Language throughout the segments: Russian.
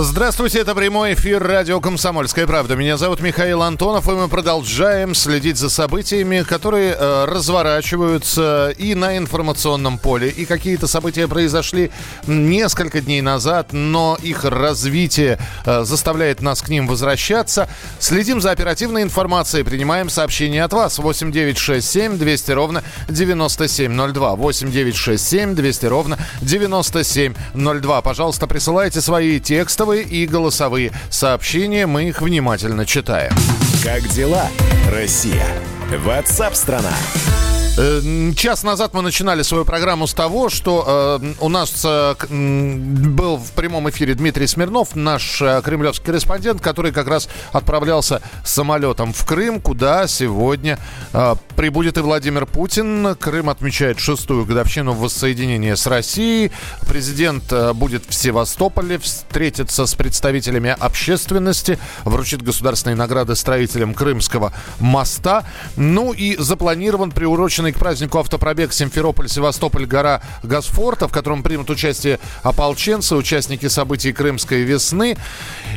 Здравствуйте, это прямой эфир радио «Комсомольская правда». Меня зовут Михаил Антонов, и мы продолжаем следить за событиями, которые э, разворачиваются и на информационном поле. И какие-то события произошли несколько дней назад, но их развитие э, заставляет нас к ним возвращаться. Следим за оперативной информацией, принимаем сообщения от вас. 8967 200 ровно 9702. 8967 200 ровно 9702. Пожалуйста, присылайте свои текстовые текстовые и голосовые сообщения. Мы их внимательно читаем. Как дела, Россия? Ватсап-страна! Э, час назад мы начинали свою программу с того, что э, у нас э, был в прямом эфире Дмитрий Смирнов, наш э, кремлевский корреспондент, который как раз отправлялся самолетом в Крым, куда сегодня э, прибудет и Владимир Путин. Крым отмечает шестую годовщину воссоединения с Россией. Президент э, будет в Севастополе, встретится с представителями общественности, вручит государственные награды строителям Крымского моста. Ну и запланирован приуроченный приуроченный к празднику автопробег Симферополь-Севастополь-Гора Гасфорта, в котором примут участие ополченцы, участники событий Крымской весны.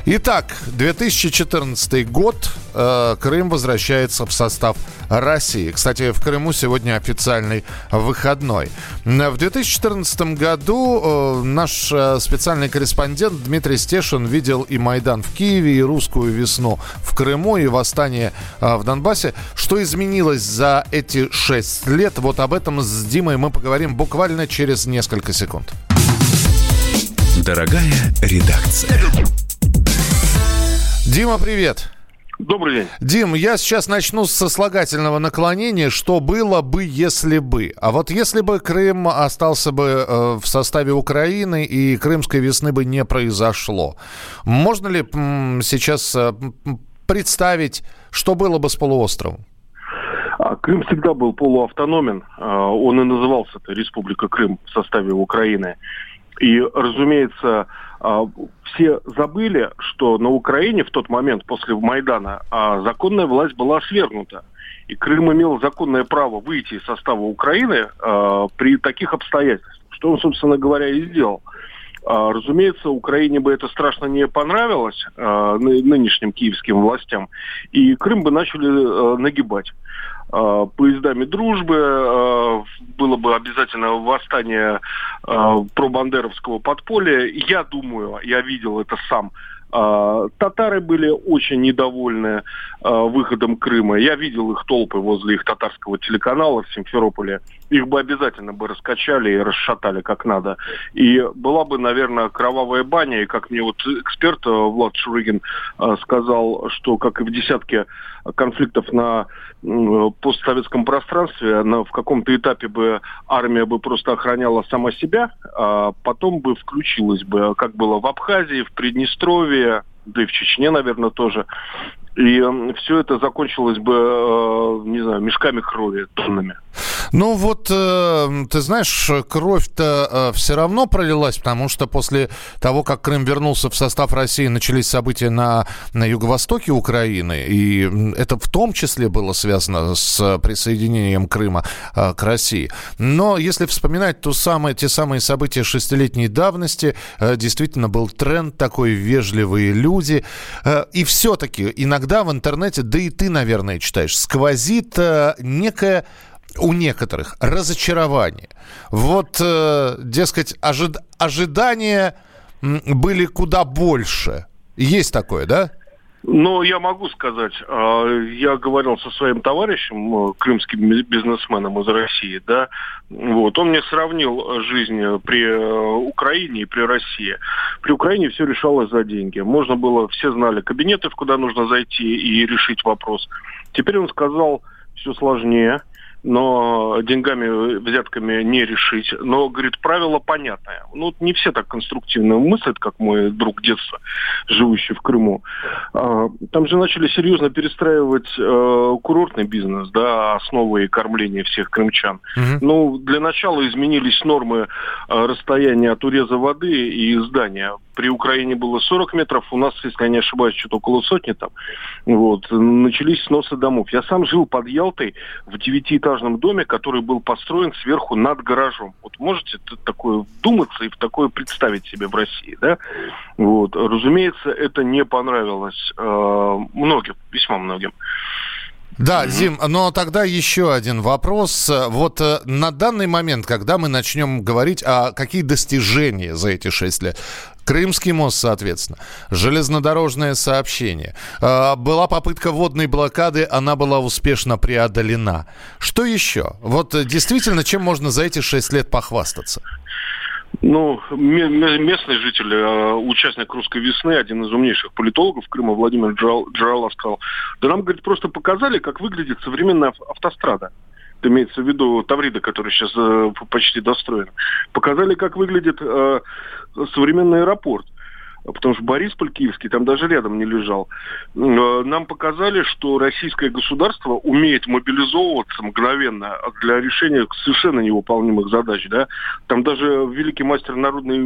Итак, 2014 год. Э, Крым возвращается в состав России. Кстати, в Крыму сегодня официальный выходной. В 2014 году э, наш э, специальный корреспондент Дмитрий Стешин видел и Майдан в Киеве, и русскую весну в Крыму, и восстание в Донбассе. Что изменилось за эти шесть лет. Вот об этом с Димой мы поговорим буквально через несколько секунд. Дорогая редакция. Дима, привет. Добрый день. Дим, я сейчас начну с сослагательного наклонения, что было бы, если бы. А вот если бы Крым остался бы э, в составе Украины и Крымской весны бы не произошло, можно ли м, сейчас э, представить, что было бы с полуостровом? А Крым всегда был полуавтономен. А, он и назывался это Республика Крым в составе Украины. И, разумеется, а, все забыли, что на Украине в тот момент после Майдана законная власть была свергнута. И Крым имел законное право выйти из состава Украины при таких обстоятельствах, что он, собственно говоря, и сделал. Разумеется, Украине бы это страшно не понравилось, нынешним киевским властям, и Крым бы начали нагибать. Э, поездами дружбы, э, было бы обязательно восстание э, пробандеровского подполья. Я думаю, я видел это сам, Татары были очень недовольны выходом Крыма. Я видел их толпы возле их татарского телеканала в Симферополе. Их бы обязательно бы раскачали и расшатали как надо. И была бы, наверное, кровавая баня. И как мне вот эксперт Влад Шурыгин сказал, что как и в десятке конфликтов на постсоветском пространстве, на, в каком-то этапе бы армия бы просто охраняла сама себя, а потом бы включилась бы, как было в Абхазии, в Приднестровье, да и в Чечне, наверное, тоже. И все это закончилось бы, э, не знаю, мешками крови, тоннами. Ну вот, э, ты знаешь, кровь-то э, все равно пролилась, потому что после того, как Крым вернулся в состав России, начались события на, на юго-востоке Украины, и это в том числе было связано с присоединением Крыма э, к России. Но если вспоминать то самое, те самые события шестилетней давности, действительно был тренд такой, вежливые люди, и все-таки иногда в интернете, да и ты, наверное, читаешь, сквозит некая у некоторых разочарование. Вот, э, дескать, ожид ожидания были куда больше. Есть такое, да? Ну, я могу сказать, а, я говорил со своим товарищем, э, крымским бизнесменом из России, да, вот, он мне сравнил жизнь при э, Украине и при России. При Украине все решалось за деньги. Можно было, все знали кабинеты, в куда нужно зайти и решить вопрос. Теперь он сказал, все сложнее, но деньгами, взятками не решить. Но, говорит, правило понятное. Ну, не все так конструктивно мыслят, как мой друг детства, живущий в Крыму. А, там же начали серьезно перестраивать э, курортный бизнес, да, основы и кормления всех крымчан. Угу. Ну, для начала изменились нормы э, расстояния от уреза воды и здания при Украине было 40 метров, у нас, если я не ошибаюсь, что-то около сотни там. Вот. Начались сносы домов. Я сам жил под Ялтой в девятиэтажном доме, который был построен сверху над гаражом. Вот можете такое вдуматься и в такое представить себе в России, да? Вот. Разумеется, это не понравилось э, многим, весьма многим. Да, Зим, но тогда еще один вопрос. Вот э, на данный момент, когда мы начнем говорить о какие достижения за эти шесть лет, Крымский мост, соответственно, железнодорожное сообщение. Э, была попытка водной блокады, она была успешно преодолена. Что еще? Вот э, действительно, чем можно за эти шесть лет похвастаться? Ну, местный житель, э, участник «Русской весны», один из умнейших политологов Крыма, Владимир Джарала сказал, да нам, говорит, просто показали, как выглядит современная автострада. Это имеется в виду Таврида, который сейчас э, почти достроен. Показали, как выглядит э, современный аэропорт потому что Борисполь Киевский там даже рядом не лежал. Э, нам показали, что российское государство умеет мобилизовываться мгновенно для решения совершенно невыполнимых задач. Да? Там даже великий мастер народной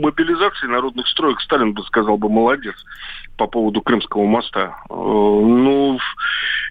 мобилизации, народных строек Сталин бы сказал бы молодец по поводу Крымского моста. Э, ну,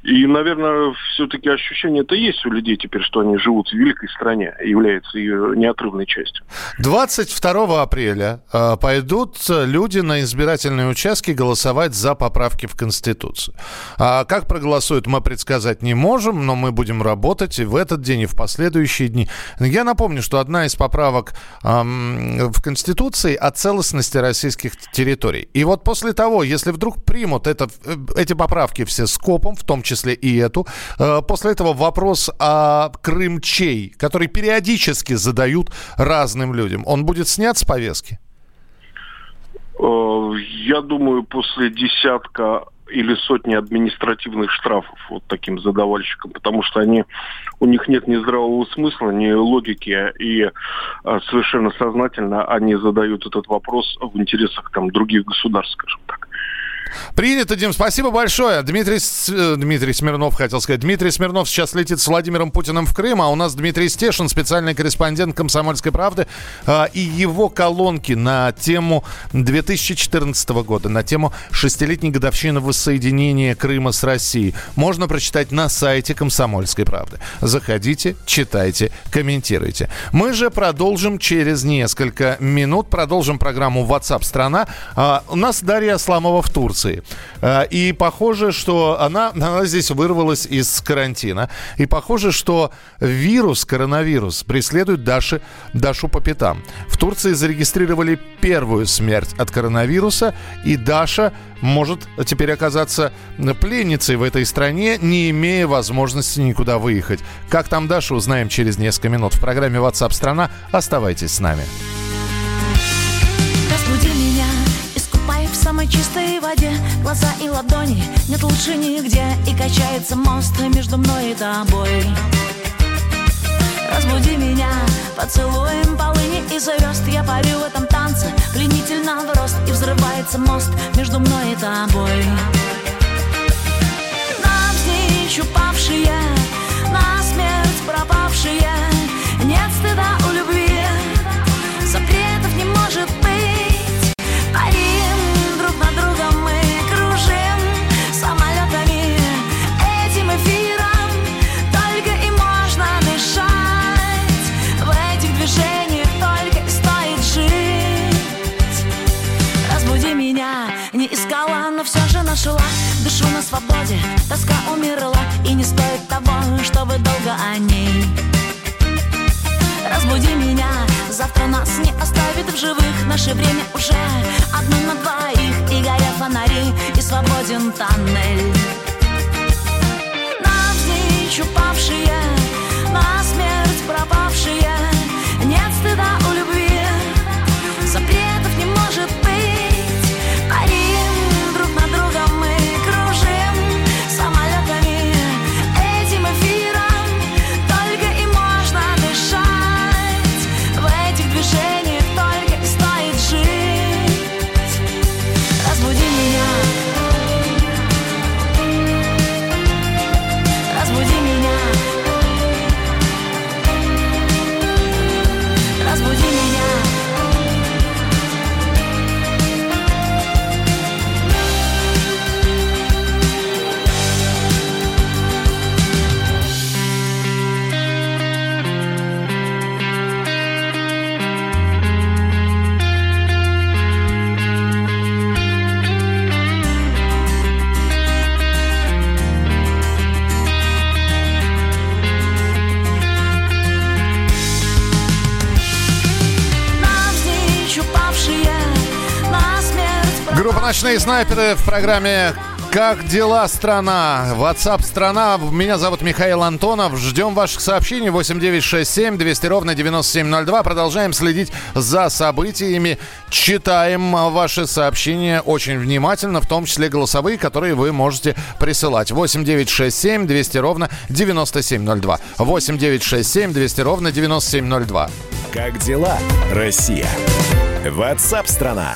и, наверное, все-таки ощущение это есть у людей теперь, что они живут в великой стране, являются ее неотрывной частью. 22 апреля э, пойдут люди на избирательные участки голосовать за поправки в Конституцию. А как проголосуют, мы предсказать не можем, но мы будем работать и в этот день, и в последующие дни. Я напомню, что одна из поправок эм, в Конституции о целостности российских территорий. И вот после того, если вдруг примут это, э, эти поправки все скопом, в том числе и эту. Э, после этого вопрос о крымчей, который периодически задают разным людям. Он будет снят с повестки? Э, я думаю, после десятка или сотни административных штрафов вот таким задавальщикам, потому что они, у них нет ни здравого смысла, ни логики, и а, совершенно сознательно они задают этот вопрос в интересах там других государств, скажем так. Принято, Дим, спасибо большое. Дмитрий, э, Дмитрий Смирнов, хотел сказать. Дмитрий Смирнов сейчас летит с Владимиром Путиным в Крым, а у нас Дмитрий Стешин, специальный корреспондент «Комсомольской правды», а, и его колонки на тему 2014 года, на тему шестилетней годовщины воссоединения Крыма с Россией. Можно прочитать на сайте «Комсомольской правды». Заходите, читайте, комментируйте. Мы же продолжим через несколько минут. Продолжим программу WhatsApp страна а, У нас Дарья Сламова в Турции. Турции. Э, и похоже, что она, она здесь вырвалась из карантина. И похоже, что вирус, коронавирус, преследует Даши, Дашу по пятам. В Турции зарегистрировали первую смерть от коронавируса, и Даша может теперь оказаться пленницей в этой стране, не имея возможности никуда выехать. Как там Даша, узнаем через несколько минут в программе WhatsApp страна. Оставайтесь с нами. Самой чистой воде. Глаза и ладони нет лучше нигде. И качается мост между мной и тобой. Разбуди меня поцелуем полыни и звезд. Я парю в этом танце пленительно в рост. И взрывается мост между мной и тобой. Навзничь упавшие, на смерть пропавшие. Нет стыда нашла Дышу на свободе, тоска умерла И не стоит того, чтобы долго о ней. Разбуди меня, завтра нас не оставит в живых. Наше время уже одно на двоих. И горят фонари, и свободен тоннель «Ночные снайперы» в программе как дела, страна? WhatsApp страна. Меня зовут Михаил Антонов. Ждем ваших сообщений 8967 200 ровно 9702. Продолжаем следить за событиями. Читаем ваши сообщения очень внимательно, в том числе голосовые, которые вы можете присылать. 8967 200 ровно 9702. 8967 200 ровно 9702. Как дела, Россия? WhatsApp страна.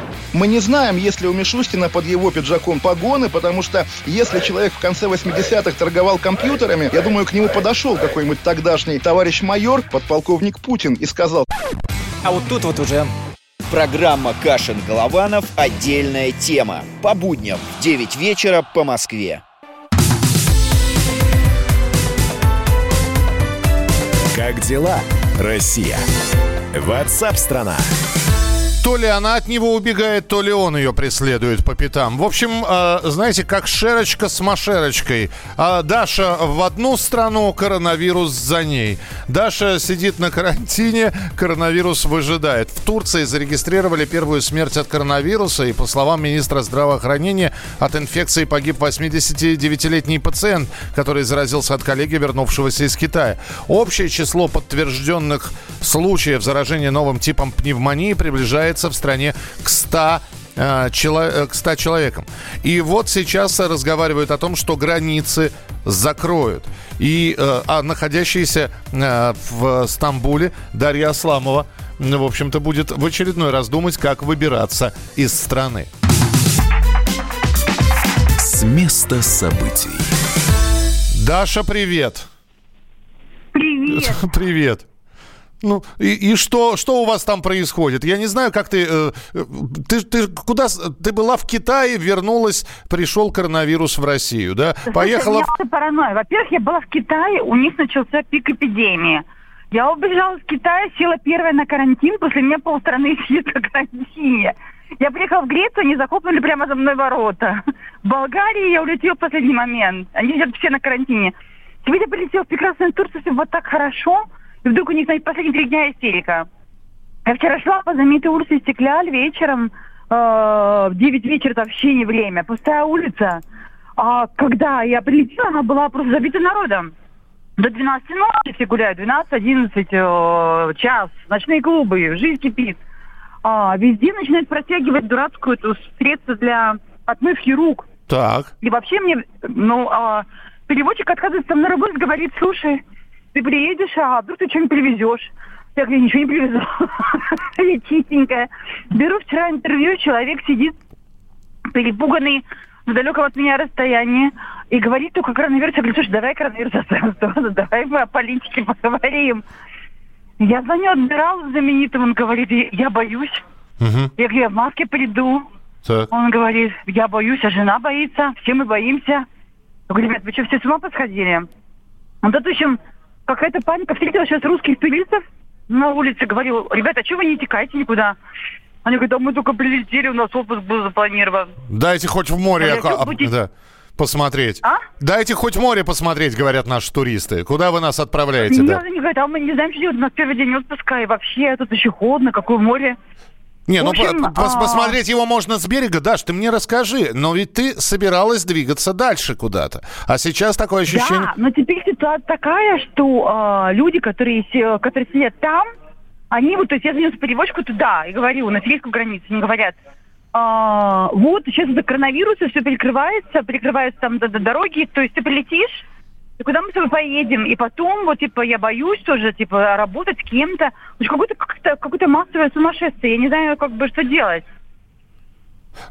Мы не знаем, есть ли у Мишустина под его пиджаком погоны, потому что если человек в конце 80-х торговал компьютерами, я думаю, к нему подошел какой-нибудь тогдашний товарищ майор, подполковник Путин, и сказал... А вот тут вот уже Программа «Кашин-Голованов. Отдельная тема». По будням в 9 вечера по Москве. Как дела, Россия? WhatsApp страна. То ли она от него убегает, то ли он ее преследует по пятам. В общем, э, знаете, как шерочка с машерочкой. А Даша в одну страну, коронавирус за ней. Даша сидит на карантине, коронавирус выжидает. В Турции зарегистрировали первую смерть от коронавируса, и по словам министра здравоохранения, от инфекции погиб 89-летний пациент, который заразился от коллеги, вернувшегося из Китая. Общее число подтвержденных случаев заражения новым типом пневмонии приближается в стране к 100 э, чело- к 100 человекам. И вот сейчас разговаривают о том, что границы закроют. И э, а находящаяся э, в Стамбуле Дарья Асламова, в общем-то, будет в очередной раз думать, как выбираться из страны. С места событий. Даша, привет. Привет. Привет. Ну, и, и что, что у вас там происходит? Я не знаю, как ты... Э, ты, ты куда... Ты была в Китае, вернулась, пришел коронавирус в Россию, да? Поехала... в- Слушай, у меня паранойя. Во-первых, я была в Китае, у них начался пик эпидемии. Я убежала из Китая, села первая на карантин, после меня полстраны сидит на карантине. Я приехала в Грецию, они захлопнули прямо за мной ворота. В Болгарии я улетела в последний момент. Они сидят все на карантине. Теперь я прилетела в прекрасную Турцию, все было так хорошо. И вдруг у них, знаете, последние три дня истерика. Я вчера шла по знаменитой улице Стекляль вечером, э, в 9 вечера, это вообще не время, пустая улица. А когда я прилетела, она была просто забита народом. До 12 ночи все гуляют, 12-11 э, час, ночные клубы, жизнь кипит. А, везде начинают протягивать дурацкую эту средство для отмывки рук. Так. И вообще мне, ну, а, переводчик отказывается со мной работать, говорит, слушай, ты приедешь, а вдруг ты что-нибудь привезешь? Я говорю, ничего не привезу. Я чистенькая. Беру вчера интервью, человек сидит перепуганный в далеком от меня расстоянии и говорит только коронавирус. Я говорю, слушай, давай коронавирус оставим в сторону, давай мы о политике поговорим. Я звоню адмиралу знаменитому, он говорит, я боюсь. Я говорю, я в маске приду. Так. Он говорит, я боюсь, а жена боится, все мы боимся. Я говорю, ребят, вы что, все с ума посходили? Вот это, в общем, какая-то паника. Встретила сейчас русских туристов на улице, говорю, ребята, а что вы не текаете никуда? Они говорят, да мы только прилетели, у нас отпуск был запланирован. Дайте хоть в море А а, будете- да, посмотреть. А? Дайте хоть в море посмотреть, говорят наши туристы. Куда вы нас отправляете? Нет, да? они говорят, а мы не знаем, что делать, у нас первый день отпуска, и вообще тут еще холодно, какое море. Не, ну по- пос- посмотреть его можно с берега. Даш, ты мне расскажи. Но ведь ты собиралась двигаться дальше куда-то. А сейчас такое ощущение... Да, но теперь ситуация такая, что а, люди, которые, которые сидят там, они вот, то есть я занес переводчику туда и говорю, на сирийскую границу, они говорят, а, вот сейчас из-за коронавируса все перекрывается, перекрываются там дороги, то есть ты прилетишь, и куда мы с тобой поедем? И потом, вот, типа, я боюсь тоже, типа, работать с кем-то. В общем, Какое-то как-то какое-то массовое сумасшествие. Я не знаю, как бы, что делать.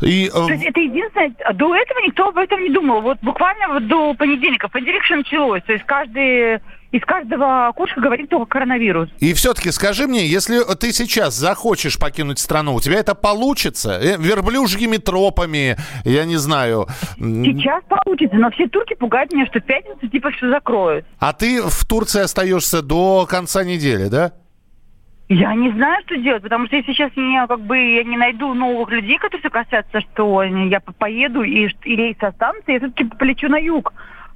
И, э, То есть это единственное, до этого никто об этом не думал. Вот буквально вот до понедельника, в понедельник все началось. То есть каждые из каждого окошка говорит только коронавирус. И все-таки скажи мне, если ты сейчас захочешь покинуть страну, у тебя это получится? Э, Верблюжьими тропами, я не знаю. Сейчас получится, но все турки пугают меня, что в пятницу типа все закроют. А ты в Турции остаешься до конца недели, да? Я не знаю, что делать, потому что если сейчас я как бы я не найду новых людей, которые согласятся, что я по- поеду и, и рейс останутся, я все-таки полечу на юг.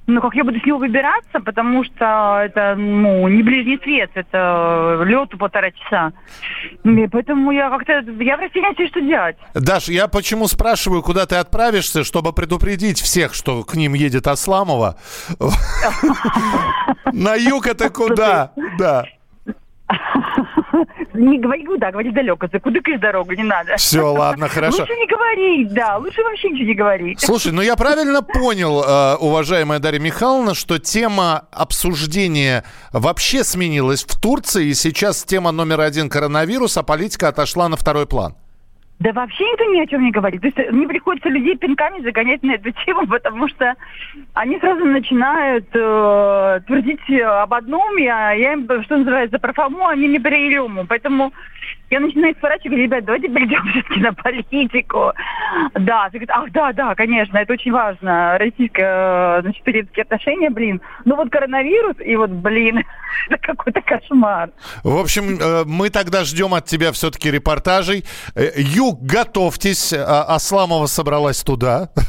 Ну, как я буду с него выбираться, потому что это, ну, не ближний свет, это лету полтора часа. И поэтому я как-то, я в растерянности, что делать. Даш, я почему спрашиваю, куда ты отправишься, чтобы предупредить всех, что к ним едет Асламова. На юг это куда? Да. Не говори куда, говори далеко, за куда дорогу, не надо. Все, ладно, хорошо. Лучше не говорить, да, лучше вообще ничего не говорить. Слушай, ну я правильно понял, э, уважаемая Дарья Михайловна, что тема обсуждения вообще сменилась в Турции, и сейчас тема номер один коронавирус, а политика отошла на второй план. Да вообще никто ни о чем не говорит. То есть э, мне приходится людей пинками загонять на эту тему, потому что они сразу начинают э, твердить об одном, я, я им, что называется, про Фому, они мне про Илюму. Поэтому я начинаю сворачивать, говорю, ребят, давайте перейдем все-таки на политику. Да, ты говоришь, ах, да, да, конечно, это очень важно. Российско, значит, турецкие отношения, блин. Ну вот коронавирус, и вот, блин, это какой-то кошмар. В общем, э, мы тогда ждем от тебя все-таки репортажей. Э, Юг, готовьтесь. А- Асламова собралась туда.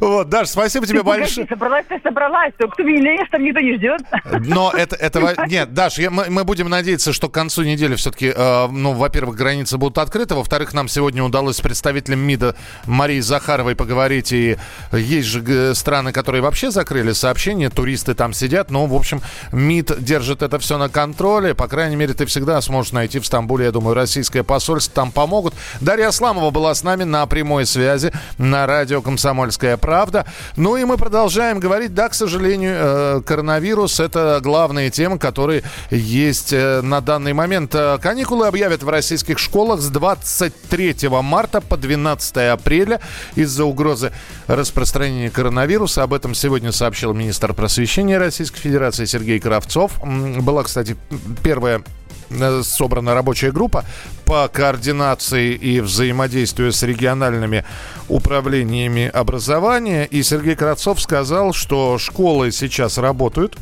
Вот, Даш, спасибо тебе большое. собралась, ты собралась. То кто меня там никто не ждет. Но это, этого нет, Даш, мы, будем надеяться, что к концу недели все-таки, ну, во-первых, границы будут открыты, во-вторых, нам сегодня удалось с представителем МИДа Марией Захаровой поговорить, и есть же г- страны, которые вообще закрыли сообщения, туристы там сидят, но, в общем, МИД держит это все на контроле, по крайней мере, ты всегда сможешь найти в Стамбуле, я думаю, российское посольство, там помогут. Дарья Асламова была с нами на прямой связи на радио «Комсомольская правда». Ну и мы продолжаем говорить, да, к сожалению, э, коронавирус – это главные темы, которые есть э, на данный момент. Э, Каникулы объявят в российских школах с 23 марта по 12 апреля из-за угрозы распространения коронавируса. Об этом сегодня сообщил министр просвещения Российской Федерации Сергей Кравцов. Была, кстати, первая э, собрана рабочая группа по координации и взаимодействию с региональными управлениями образования. И Сергей Кравцов сказал, что школы сейчас работают.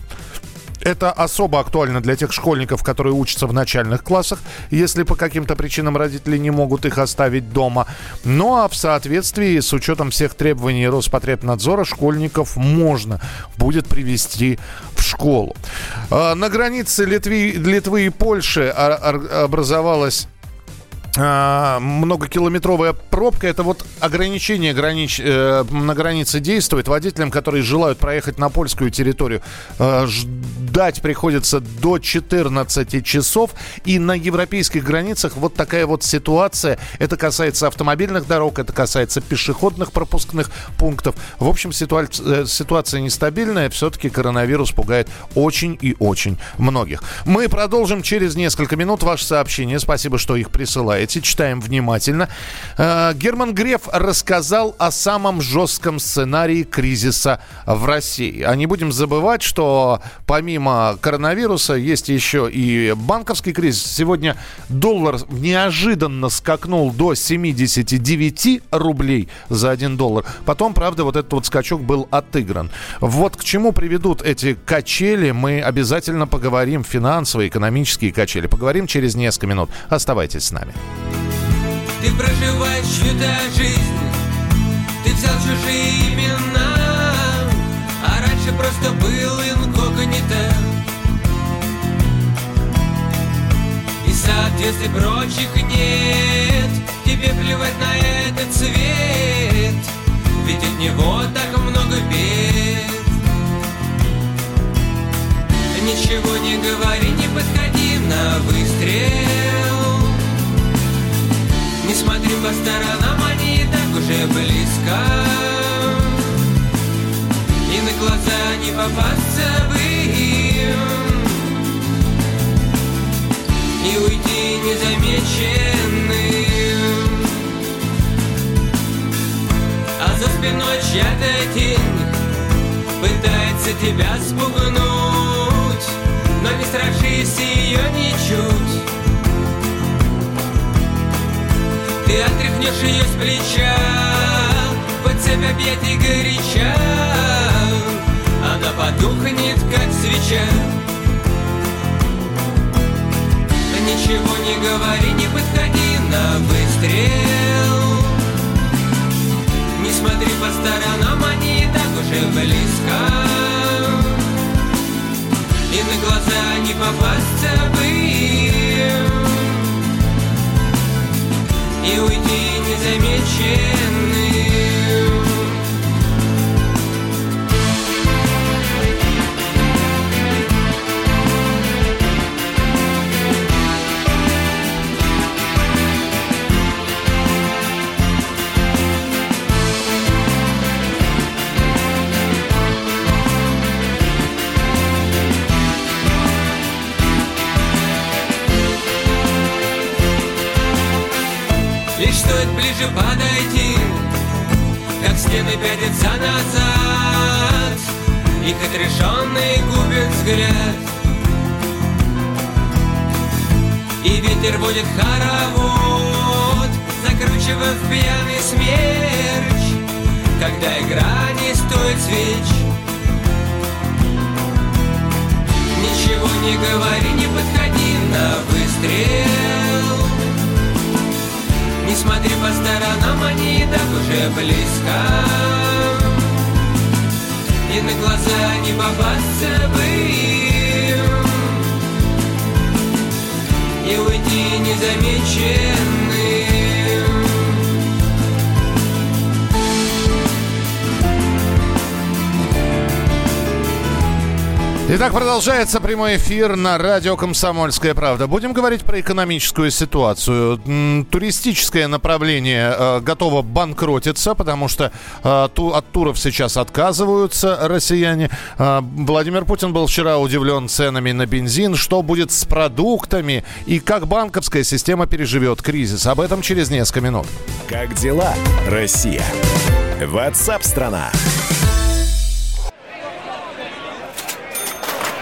Это особо актуально для тех школьников, которые учатся в начальных классах, если по каким-то причинам родители не могут их оставить дома. Ну а в соответствии с учетом всех требований Роспотребнадзора школьников можно будет привести в школу. А, На границе Литвы, Литвы и Польши а- образовалась многокилометровая пробка. Это вот ограничение гранич, э, на границе действует. Водителям, которые желают проехать на польскую территорию, э, ждать приходится до 14 часов. И на европейских границах вот такая вот ситуация. Это касается автомобильных дорог, это касается пешеходных пропускных пунктов. В общем, ситуа- э, ситуация нестабильная. Все-таки коронавирус пугает очень и очень многих. Мы продолжим через несколько минут ваше сообщение. Спасибо, что их присылаете. Читаем внимательно. Э, Герман Греф рассказал о самом жестком сценарии кризиса в России. А не будем забывать, что помимо коронавируса есть еще и банковский кризис. Сегодня доллар неожиданно скакнул до 79 рублей за 1 доллар. Потом, правда, вот этот вот скачок был отыгран. Вот к чему приведут эти качели, мы обязательно поговорим. Финансовые, экономические качели. Поговорим через несколько минут. Оставайтесь с нами. Ты проживаешь чью-то жизнь. Ты взял чужие имена А раньше просто был инкогнито. И соответствий прочих нет Тебе плевать на этот цвет Ведь от него так много бед. Ничего не говори, не подходи на выстрел Не смотри по сторонам, они и так уже близко. И на глаза не попасться бы им. И уйти незамеченным. А за спиной чья-то тень Пытается тебя спугнуть Ты отряхнешь ее с плеча Под цепь объятий горяча. Она потухнет, как свеча. Ничего не говори, не подходи на выстрел. Не смотри по сторонам, они и так уже близко. И на глаза не попасться бы и уйти незамеченным. Ближе подойти Как стены пятятся назад Их отрешенный губит взгляд. И ветер будет хоровод Закручивая в пьяный смерч Когда игра не стоит свеч. Ничего не говори, не подходи на выстрел смотри по сторонам, они и так уже близко. И на глаза не попасться бы им. И уйти незамеченным Итак, продолжается прямой эфир на радио «Комсомольская правда». Будем говорить про экономическую ситуацию. Туристическое направление э, готово банкротиться, потому что э, от туров сейчас отказываются россияне. Э, Владимир Путин был вчера удивлен ценами на бензин. Что будет с продуктами и как банковская система переживет кризис? Об этом через несколько минут. Как дела, Россия? Ватсап-страна!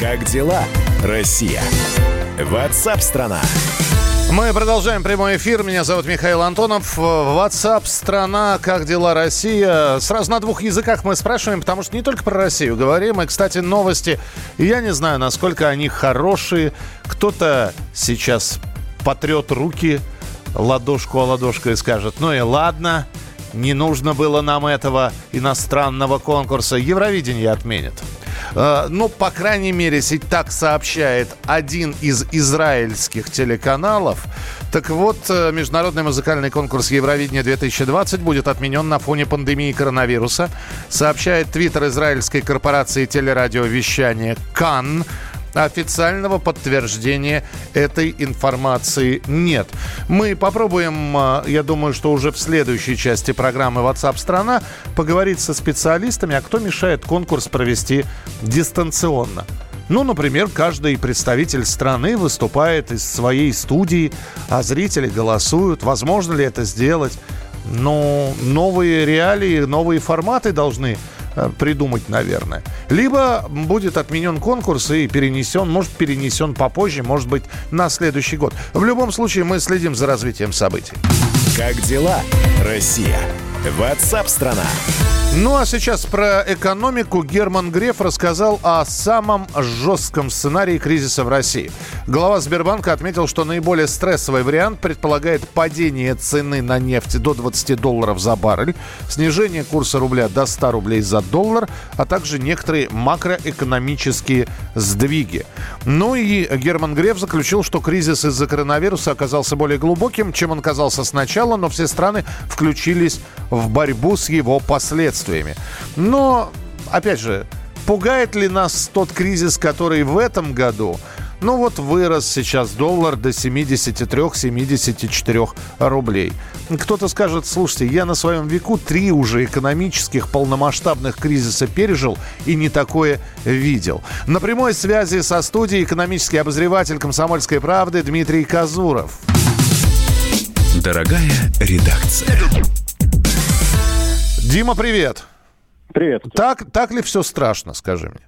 Как дела, Россия? Ватсап-страна! Мы продолжаем прямой эфир. Меня зовут Михаил Антонов. WhatsApp, страна, как дела Россия? Сразу на двух языках мы спрашиваем, потому что не только про Россию говорим. И, кстати, новости, я не знаю, насколько они хорошие. Кто-то сейчас потрет руки ладошку о ладошку и скажет, ну и ладно, не нужно было нам этого иностранного конкурса. Евровидение отменят. Э, Ну, по крайней мере, сеть так сообщает один из израильских телеканалов. Так вот, э, международный музыкальный конкурс Евровидения 2020 будет отменен на фоне пандемии коронавируса, сообщает твиттер израильской корпорации телерадиовещания КАН. Официального подтверждения этой информации нет. Мы попробуем, э, я думаю, что уже в следующей части программы WhatsApp страна поговорить со специалистами, а кто мешает конкурс провести дистанционно. Ну, например, каждый представитель страны выступает из своей студии, а зрители голосуют. Возможно ли это сделать? Но новые реалии, новые форматы должны придумать, наверное. Либо будет отменен конкурс и перенесен, может, перенесен попозже, может быть, на следующий год. В любом случае, мы следим за развитием событий. Как дела, Россия? Ватсап-страна! Ну а сейчас про экономику. Герман Греф рассказал о самом жестком сценарии кризиса в России. Глава Сбербанка отметил, что наиболее стрессовый вариант предполагает падение цены на нефть до 20 долларов за баррель, снижение курса рубля до 100 рублей за доллар, а также некоторые макроэкономические сдвиги. Ну и Герман Греф заключил, что кризис из-за коронавируса оказался более глубоким, чем он казался сначала, но все страны включились в борьбу с его последствиями. Но, опять же, пугает ли нас тот кризис, который в этом году? Ну вот вырос сейчас доллар до 73-74 рублей. Кто-то скажет, слушайте, я на своем веку три уже экономических полномасштабных кризиса пережил и не такое видел. На прямой связи со студией экономический обозреватель «Комсомольской правды» Дмитрий Казуров. Дорогая редакция. Дима, привет. Привет. Так, так ли все страшно, скажи мне?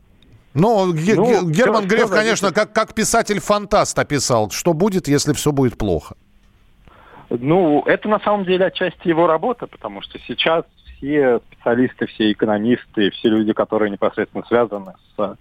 Ну, Ге- Ну, Ге- Герман Греф, всё конечно, как, как писатель-фантаст описал, что будет, если все будет плохо. Ну, это на самом деле отчасти его работа, потому что сейчас все специалисты, все экономисты, все люди, которые непосредственно связаны с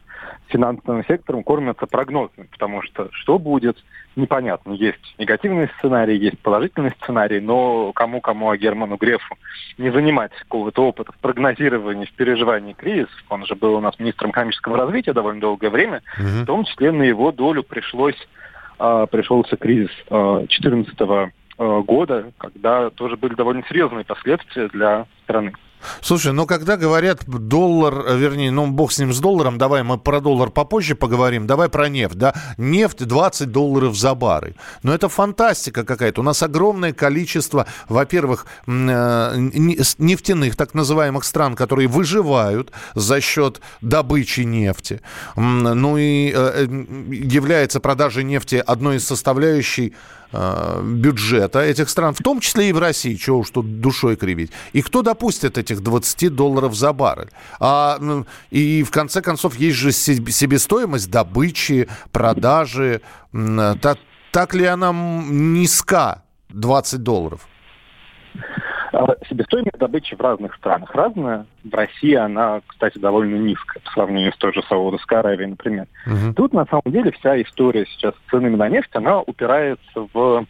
финансовым сектором, кормятся прогнозами, потому что что будет, непонятно. Есть негативный сценарий, есть положительный сценарий, но кому-кому, а Герману Грефу не занимать какого-то опыта в прогнозировании, в переживании кризисов. Он же был у нас министром экономического развития довольно долгое время. В том числе на его долю пришлось, а, пришелся кризис 2014 года, когда тоже были довольно серьезные последствия для страны. Слушай, ну когда говорят доллар, э, вернее, ну бог с ним с долларом, давай мы про доллар попозже поговорим, давай про нефть, да? Нефть 20 долларов за бары. Но это фантастика какая-то. У нас огромное количество, во-первых, э, нефтяных так называемых стран, которые выживают за счет добычи нефти. Ну и э, является продажа нефти одной из составляющей э, бюджета этих стран, в том числе и в России, чего уж тут душой кривить. И кто допустит этих 20 долларов за баррель? А, и в конце концов есть же се- себестоимость добычи, продажи. М, та- так ли она низка, 20 долларов? А, Себестоимость добычи в разных странах разная. В России она, кстати, довольно низкая по сравнению с той же Саудовской Аравией, например. Тут, на самом деле, вся история сейчас с ценами на нефть, она упирается в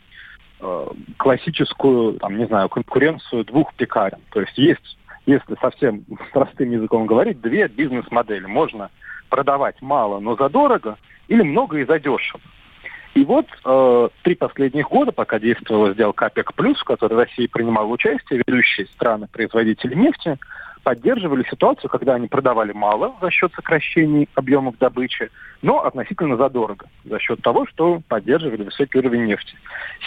э, классическую, там, не знаю, конкуренцию двух пекарен. То есть есть, если совсем простым языком говорить, две бизнес-модели. Можно продавать мало, но задорого, или много и задешево. И вот э, три последних года, пока действовала сделка ОПЕК+, в которой Россия принимала участие, ведущие страны-производители нефти поддерживали ситуацию, когда они продавали мало за счет сокращений объемов добычи, но относительно задорого, за счет того, что поддерживали высокий уровень нефти.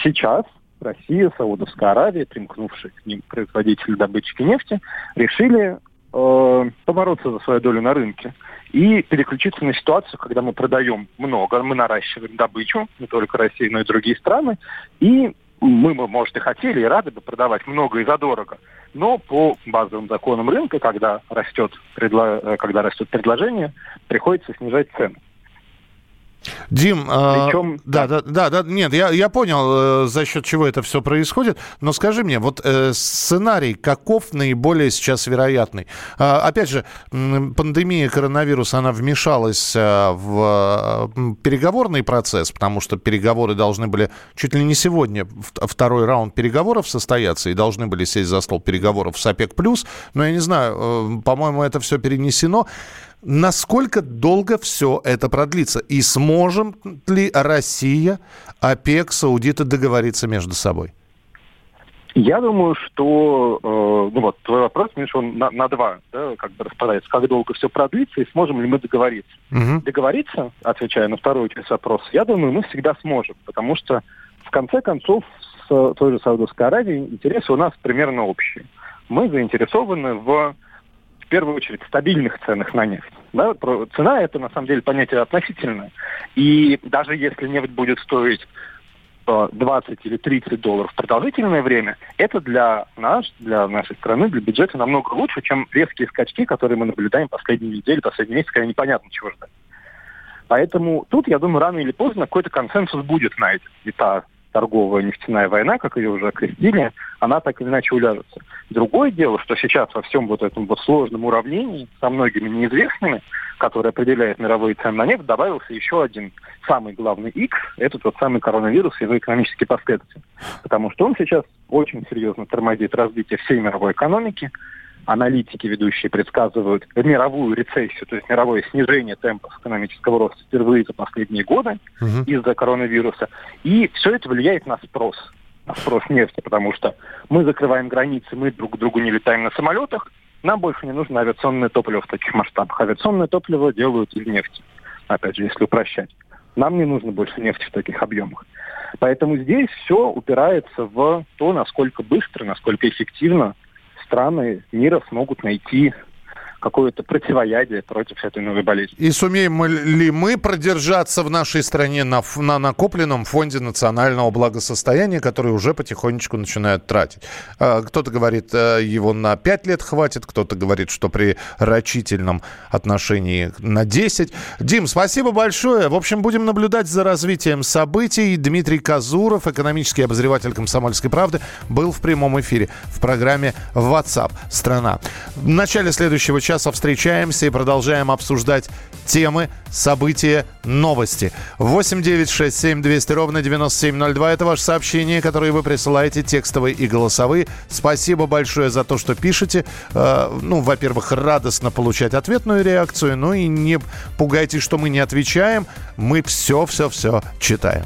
Сейчас Россия, Саудовская Аравия, примкнувшие к ним производители добытчики нефти, решили э, побороться за свою долю на рынке и переключиться на ситуацию, когда мы продаем много, мы наращиваем добычу, не только Россия, но и другие страны, и мы может, и хотели, и рады бы продавать много и задорого, но по базовым законам рынка, когда растет, предло- когда растет предложение, приходится снижать цены. Дим, а, Причем- да, да, да, да, нет, я, я понял, э, за счет чего это все происходит, но скажи мне, вот э, сценарий каков наиболее сейчас вероятный? А, опять же, м, пандемия коронавируса, она вмешалась э, в э, переговорный процесс, потому что переговоры должны были чуть ли не сегодня, второй раунд переговоров состояться, и должны были сесть за стол переговоров с ОПЕК+, но я не знаю, э, по-моему, это все перенесено. Насколько долго все это продлится? И сможем ли Россия, ОПЕК, Саудиты договориться между собой? Я думаю, что э, ну вот твой вопрос, Миша, он на, на два, да, как бы распадается. Как долго все продлится и сможем ли мы договориться? Договориться, отвечая на вторую часть вопроса, я думаю, мы всегда сможем, потому что в конце концов с той же Саудовской Аравией интересы у нас примерно общие. Мы заинтересованы в в первую очередь стабильных ценах на нефть. Да, цена это на самом деле понятие относительное. И даже если нефть будет стоить э, 20 или 30 долларов в продолжительное время, это для нас, для нашей страны, для бюджета намного лучше, чем резкие скачки, которые мы наблюдаем последние недели, последние месяцы, когда непонятно чего ждать. Поэтому тут, я думаю, рано или поздно какой-то консенсус будет найден. И та торговая нефтяная война, как ее уже окрестили, она так или иначе уляжется. Другое дело, что сейчас во всем вот этом вот сложном уравнении со многими неизвестными, которые определяют мировые цены на нефть, добавился еще один самый главный X, это тот самый коронавирус и его экономические последствия. Потому что он сейчас очень серьезно тормозит развитие всей мировой экономики, аналитики ведущие предсказывают мировую рецессию, то есть мировое снижение темпов экономического роста впервые за последние годы из-за коронавируса. И все это влияет на спрос, на спрос нефти, потому что мы закрываем границы, мы друг к другу не летаем на самолетах, нам больше не нужно авиационное топливо в таких масштабах. Авиационное топливо делают из нефти, опять же, если упрощать. Нам не нужно больше нефти в таких объемах. Поэтому здесь все упирается в то, насколько быстро, насколько эффективно страны мира смогут найти какое-то противоядие против этой новой болезни. И сумеем ли мы продержаться в нашей стране на, на накопленном фонде национального благосостояния, который уже потихонечку начинают тратить? А, кто-то говорит, э, его на 5 лет хватит, кто-то говорит, что при рачительном отношении на 10. Дим, спасибо большое. В общем, будем наблюдать за развитием событий. Дмитрий Казуров, экономический обозреватель «Комсомольской правды», был в прямом эфире в программе WhatsApp страна. В начале следующего часа часа встречаемся и продолжаем обсуждать темы, события, новости. 8 9 6 7 200 ровно 9702. Это ваше сообщение, которое вы присылаете, текстовые и голосовые. Спасибо большое за то, что пишете. Э, ну, во-первых, радостно получать ответную реакцию. Ну и не пугайтесь, что мы не отвечаем. Мы все-все-все читаем.